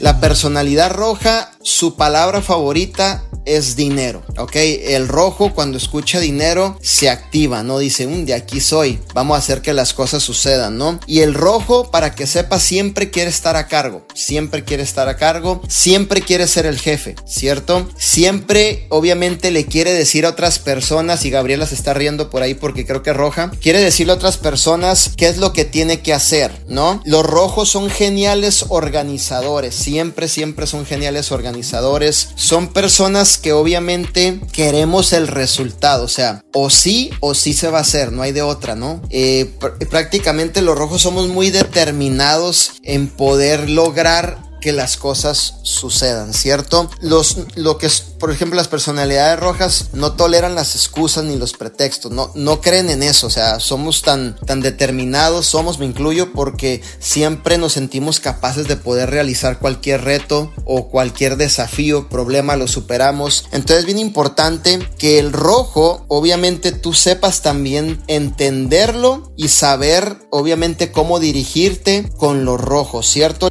La personalidad roja, su palabra favorita es dinero, ¿ok? El rojo cuando escucha dinero se activa, ¿no? Dice, un de aquí soy, vamos a hacer que las cosas sucedan, ¿no? Y el rojo, para que sepa, siempre quiere estar a cargo, siempre quiere estar a cargo, siempre quiere ser el jefe, ¿cierto? Siempre, obviamente, le quiere decir a otras personas, y Gabriela se está riendo por ahí porque creo que roja, quiere decirle a otras personas qué es lo que tiene que hacer, ¿no? Los rojos son geniales organizadores, siempre, siempre son geniales organizadores, son personas que obviamente queremos el resultado, o sea, o sí o sí se va a hacer, no hay de otra, ¿no? Eh, prácticamente los rojos somos muy determinados en poder lograr que las cosas sucedan, ¿cierto? Los, lo que es, por ejemplo, las personalidades rojas no toleran las excusas ni los pretextos, no, no creen en eso, o sea, somos tan, tan determinados, somos, me incluyo, porque siempre nos sentimos capaces de poder realizar cualquier reto o cualquier desafío, problema, lo superamos. Entonces es bien importante que el rojo, obviamente tú sepas también entenderlo y saber, obviamente, cómo dirigirte con los rojos, ¿cierto?